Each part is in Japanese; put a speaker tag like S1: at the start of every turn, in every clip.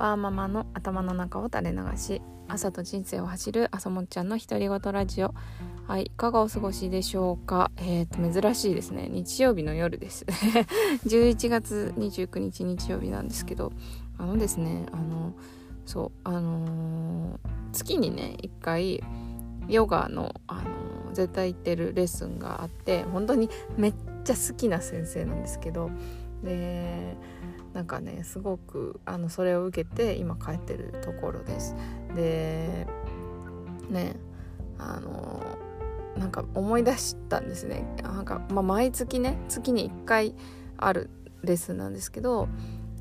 S1: ワーママの頭の中を垂れ流し朝と人生を走る朝もっちゃんの独り言ラジオ。はいいかがお過ごしでしょうか？えっ、ー、と珍しいですね。日曜日の夜です。11月29日日曜日なんですけどあのですねあのそうあのー、月にね1回ヨガの、あのー、絶対行ってるレッスンがあって本当にめっちゃ好きな先生なんですけどでなんかねすごくあのそれを受けて今帰ってるところです。でねあのなんか思い出したんですね。なんか、まあ、毎月ね月に1回あるレッスンなんですけど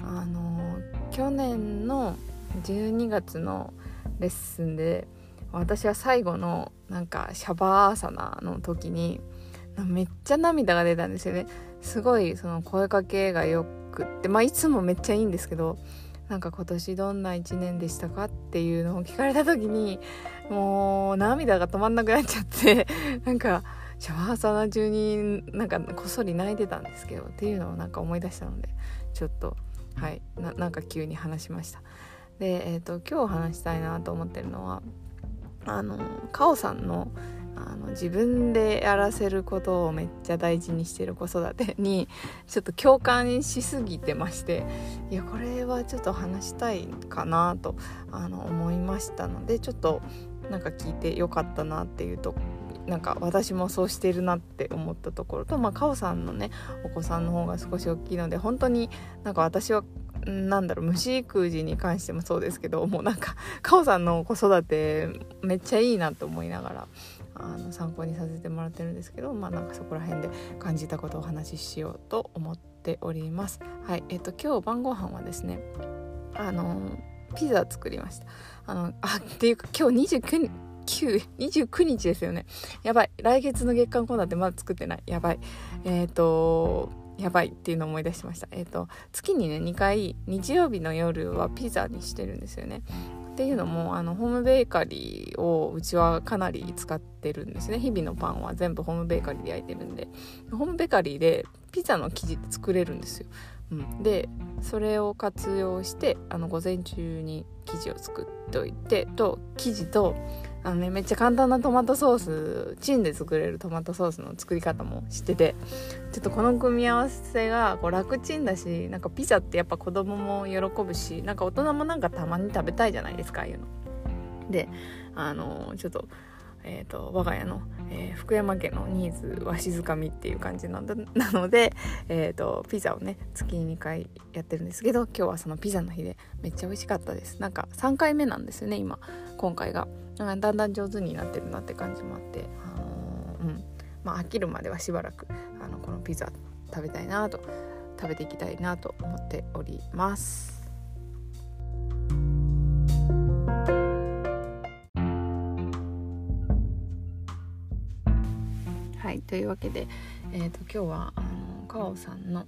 S1: あの去年の12月のレッスンで私は最後のなんかシャバーサナの時にめっちゃ涙が出たんですよね。すごいその声かけがよくってまあいつもめっちゃいいんですけどなんか今年どんな1年でしたかっていうのを聞かれた時にもう涙が止まんなくなっちゃって なんかシャワーサナ中になんかこっそり泣いてたんですけどっていうのをなんか思い出したのでちょっとはいなんか急に話しました。で、えーと、今日話したいなと思ってるのはあのカオさんのあの自分でやらせることをめっちゃ大事にしてる子育てに ちょっと共感しすぎてましていやこれはちょっと話したいかなとあの思いましたのでちょっとなんか聞いてよかったなっていうとなんか私もそうしてるなって思ったところとまあカオさんのねお子さんの方が少し大きいので本当になんか私はなんだろう虫育児に関してもそうですけどもうなんかカオさんの子育てめっちゃいいなと思いながらあの参考にさせてもらってるんですけどまあなんかそこら辺で感じたことをお話ししようと思っております。はいえっ、と今日晩ご飯はですねあのピザ作りました。あのあっていうか今日29 29日ですよね。やばい。来月の月間コーナーってまだ作ってない。やばい。えっ、ー、とやばいっていうのを思い出しました。えっ、ー、と月にね2回日曜日の夜はピザにしてるんですよね。っていうのもあのホームベーカリーをうちはかなり使ってるんですね。日々のパンは全部ホームベーカリーで焼いてるんで。ホームベーカリーでピザの生地って作れるんですよ、うん、でそれを活用してあの午前中に生地を作っておいてと生地とあのねめっちゃ簡単なトマトソースチンで作れるトマトソースの作り方も知っててちょっとこの組み合わせがこう楽ちんだしなんかピザってやっぱ子供も喜ぶしなんか大人もなんかたまに食べたいじゃないですかああいうの。であのちょっとえーと、我が家の、えー、福山家のニーズは静かみっていう感じ なので、えーと、ピザをね月2回やってるんですけど今日はそのピザの日でめっちゃ美味しかったですなんか3回目なんですよね今今回がだんだん上手になってるなって感じもあって、あのー、うんまあ飽きるまではしばらくあのこのピザ食べたいなと食べていきたいなと思っております。はいというわけで、えーと、今日はあのカオさんの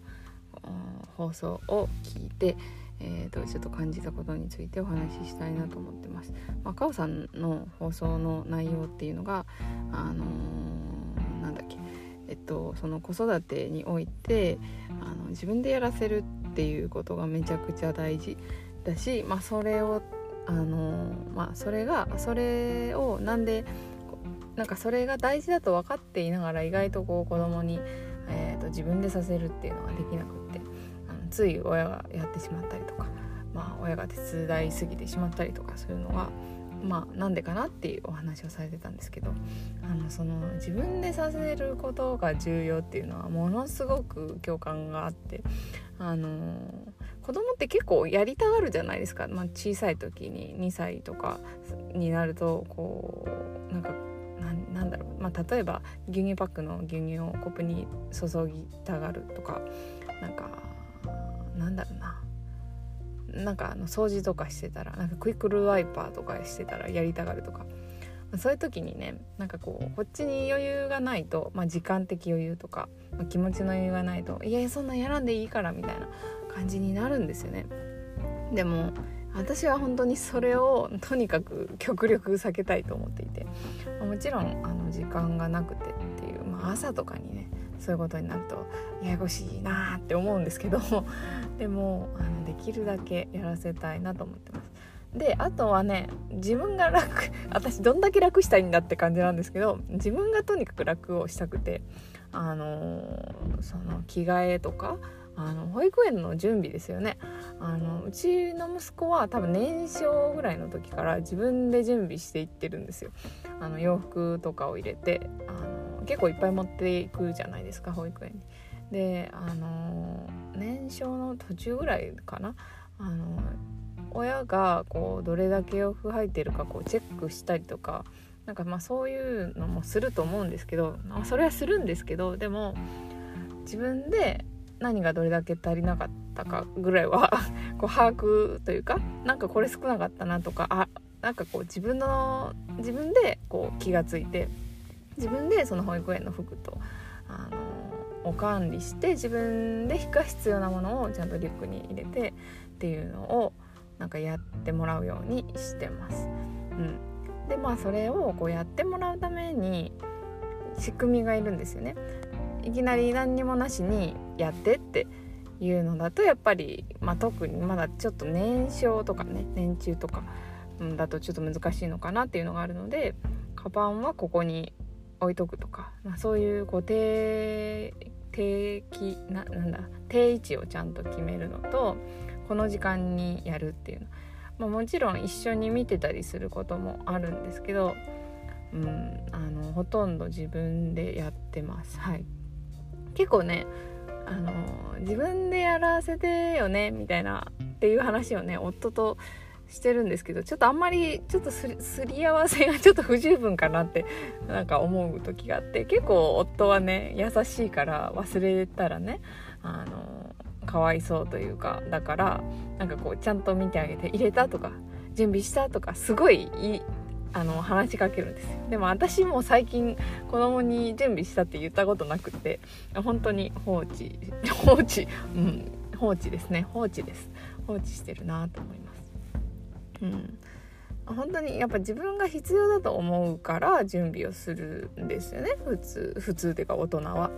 S1: 放送を聞いて、えーと、ちょっと感じたことについてお話ししたいなと思ってます。まあ、カオさんの放送の内容っていうのがあのー、なんだっけえっと、その子育てにおいてあの自分でやらせるっていうことがめちゃくちゃ大事だし、まあ、それをあのまあそれがそれをなんでなんかそれが大事だと分かっていながら意外とこう子供に、えーと、自分でさせるっていうのができなくてつい親がやってしまったりとか、まあ、親が手伝いすぎてしまったりとかそういうのが。まあ、なんでかなっていうお話をされてたんですけどあのその自分でさせることが重要っていうのはものすごく共感があってあの子供って結構やりたがるじゃないですか、まあ、小さい時に2歳とかになるとこうなんかなんだろう、まあ、例えば牛乳パックの牛乳をコップに注ぎたがるとかなんかなんだろうな。なんかあの掃除とかしてたらなんかクイックルワイパーとかしてたらやりたがるとか。そういう時にねなんかこうこっちに余裕がないと、まあ、時間的余裕とか、まあ、気持ちの余裕がないといやそんなやらんでいいからみたいな感じになるんですよね。でも私は本当にそれをとにかく極力避けたいと思っていて。もちろんあの時間がなくてっていう、まあ、朝とかにねそういうことになるとややこしいなって思うんですけど。でもあのできるだけやらせたいなと思ってます。であとはね自分が楽 私どんだけ楽したいんだって感じなんですけど自分がとにかく楽をしたくてあのー、その着替えとかあの保育園の準備ですよね。あのうちの息子は多分年少ぐらいの時から自分で準備していってるんですよ。あの洋服とかを入れてあ結構いっぱい持っていくじゃないですか保育園に。であの年少の途中ぐらいかなあの親がこうどれだけ洋服入ってるかこうチェックしたりとかなんかまあそういうのもすると思うんですけど、まあ、それはするんですけどでも自分で何がどれだけ足りなかったかぐらいは こう把握というかなんかこれ少なかったなとかあなんかこう自分の自分でこう気がついて自分でその保育園の服とあのを管理して自分でが必要なものをちゃんとリュックに入れてっていうのをなんかやってもらうようにしてます。うん、でまあそれをこうやってもらうために仕組みがいるんですよね。いきなり何にもなしにやってっていうのだとやっぱり、まあ、特にまだちょっと年少とかね年中とかだとちょっと難しいのかなっていうのがあるのでカバンはここに置いとくとか、まあ、そういうこう定定期ななんだ定位置をちゃんと決めるのとこの時間にやるっていうの、まあ、もちろん一緒に見てたりすることもあるんですけど、うん、あのほとんど自分でやってます。はい、結構ねあの自分でやらせてよねみたいなっていう話をね夫としてるんですけどちょっとあんまりちょっとすり合わせがちょっと不十分かなってなんか思う時があって結構夫はね優しいから忘れたらねあのかわいそうというかだからなんかこうちゃんと見てあげて入れたとか準備したとかすごいいいあの話しかけるんですでも私も最近子供に準備したって言ったことなくて本当に放置放置うん放置ですね。放置です。放置してるなと思います。うん。本当にやっぱ自分が必要だと思うから準備をするんですよね普通普通っていうか大人は。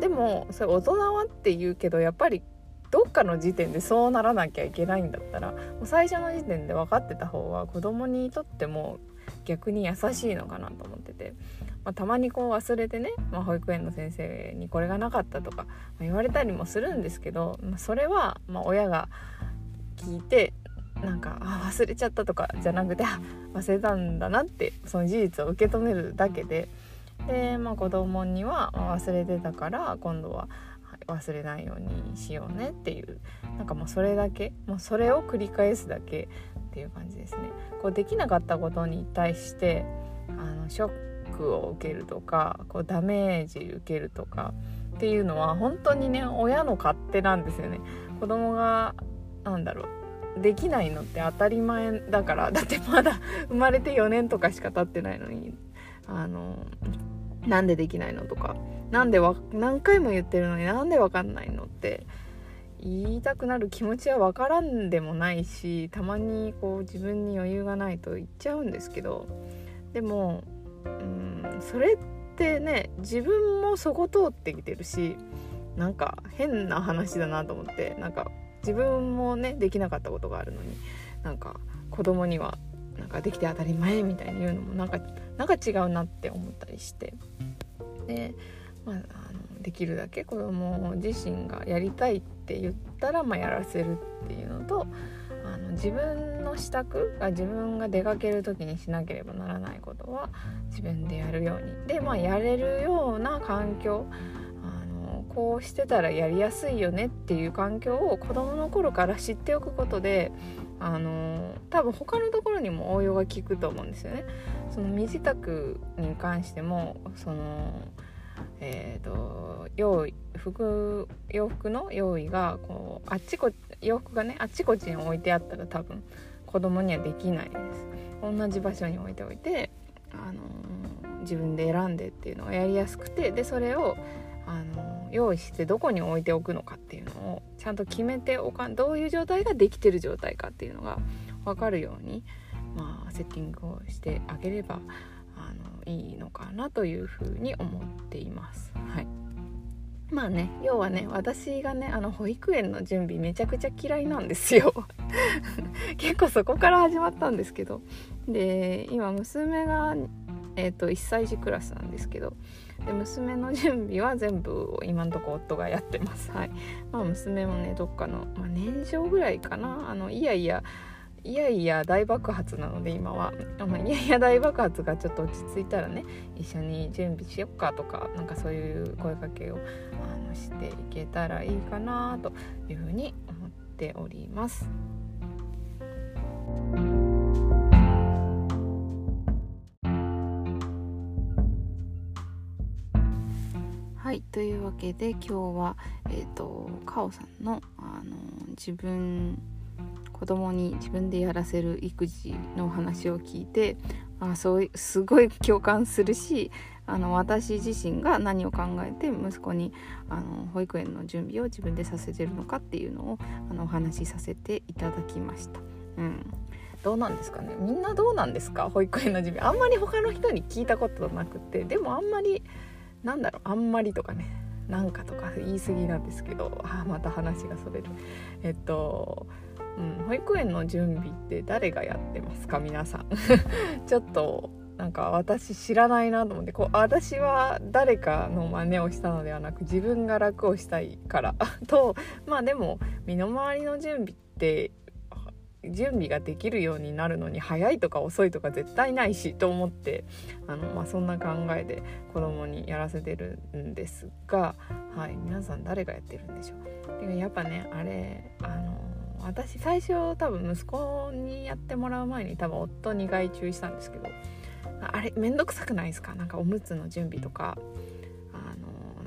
S1: でもそれ大人はって言うけどやっぱりどっかの時点でそうならなきゃいけないんだったらもう最初の時点で分かってた方が子供にとっても逆に優しいのかなと思ってて、まあ、たまにこう忘れてね、まあ、保育園の先生にこれがなかったとか、言われたりもするんですけど、まあ、それはま親が聞いてなんかあ忘れちゃったとかじゃなくてあ忘れたんだなってその事実を受け止めるだけで。で、まあ、子供には忘れてたから今度は忘れないようにしようねっていう。なんかもうそれだけ。もうそれを繰り返すだけっていう感じですね。こうできなかったことに対してあのショックを受けるとかこうダメージ受けるとかっていうのは本当にね親の勝手なんですよね。子供がなんだろうできないのって当たり前だから だってまだ生まれて4年とかしか経ってないのにあのなんでできないのとかなんでわ何回も言ってるのになんでわかんないのって言いたくなる気持ちは分からんでもないしたまにこう自分に余裕がないと言っちゃうんですけどでもうんそれってね自分もそこ通ってきてるしなんか変な話だなと思ってなんか自分もねできなかったことがあるのになんか子供にはなんかできて当たり前みたいに言うのもなんかなんか違うなって思ったりして。で、まあ、あのできるだけ子供自身がやりたいって言ったら、まあ、やらせるっていうのとあの自分の支度が自分が出かける時にしなければならないことは自分でやるように。で、まあ、やれるような環境こうしてたらやりやすいよねっていう環境を子どもの頃から知っておくことであの多分他のところにも応用が効くと思うんですよね。その身支度に関してもそのえーと、用意服洋服の用意がこうあっちこ洋服がねあっちこっちに置いてあったら多分子供にはできないです同じ場所に置いておいて、あのー、自分で選んでっていうのがやりやすくてでそれを、あのー、用意してどこに置いておくのかっていうのをちゃんと決めておかんどういう状態ができてる状態かっていうのが分かるように、まあ、セッティングをしてあげればいいのかなというふうに思っています。はい。まあね要はね私がねあの保育園の準備めちゃくちゃ嫌いなんですよ。結構そこから始まったんですけど。で今娘が、えーと、1歳児クラスなんですけどで娘の準備は全部今んとこ夫がやってます。はい。まあ娘もねどっかの、まあ、年少ぐらいかな。あのいやいやいやいや大爆発なので今は、まあ、いやいや大爆発がちょっと落ち着いたらね一緒に準備しよっかとかなんかそういう声かけをあのしていけたらいいかなというふうに思っております。はいというわけで今日は、えーと、とカオさんのあの自分子供に自分でやらせる育児の話を聞いてあそうすごい共感するしあの私自身が何を考えて息子にあの保育園の準備を自分でさせてるのかっていうのをあのお話しさせていただきました。うん。どうなんですかね？みんなどうなんですか？保育園の準備。あんまり他の人に聞いたことなくてでもあんまりなんだろうあんまりとかねなんかとか言い過ぎなんですけどあまた話がそれる。えっとうん、保育園の準備って誰がやってますか？皆さん。ちょっとなんか私知らないなと思ってこう私は誰かの真似をしたのではなく自分が楽をしたいから。とまあでも身の回りの準備って準備ができるようになるのに早いとか遅いとか絶対ないしと思ってあの、まあ、そんな考えで子供にやらせてるんですが、はい、皆さん誰がやってるんでしょう。やっぱねあれあの私最初多分息子にやってもらう前に多分夫に外注したんですけどあれ面倒くさくないですかなんかおむつの準備とか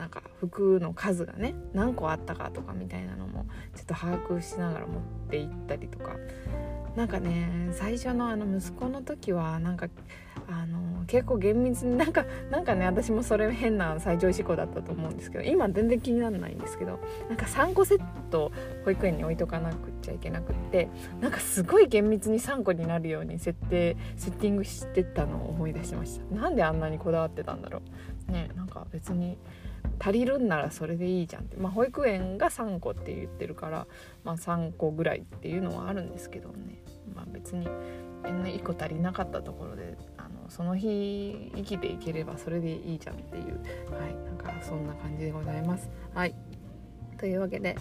S1: なんか服の数がね何個あったかとかみたいなのもちょっと把握しながら持って行ったりとか。なんかね最初のあの息子の時はなんかあの結構厳密になんかなんかね私もそれ変な最上事故だったと思うんですけど今全然気にならないんですけどなんか3個セット保育園に置いとかなくちゃいけなくってなんかすごい厳密に3個になるように設定セッティングしてたのを思い出しました。なんであんなにこだわってたんだろう。ねなんか別に足りるんならそれでいいじゃんって。まあ保育園が3個って言ってるからまあ3個ぐらいっていうのはあるんですけどね。まあ別に1個足りなかったところであのその日生きていければそれでいいじゃんっていう。はい。なんかそんな感じでございます。はい。というわけで、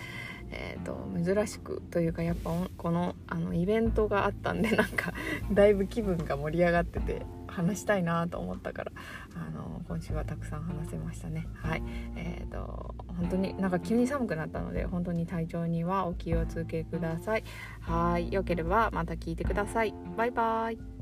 S1: えーと、珍しくというかやっぱこのあのイベントがあったんでなんかだいぶ気分が盛り上がってて話したいなと思ったからあ今週はたくさん話せましたね。はい。えーと本当になんか急に寒くなったので本当に体調にはお気をつけください。はい。良ければまた聞いてください。バイバイ。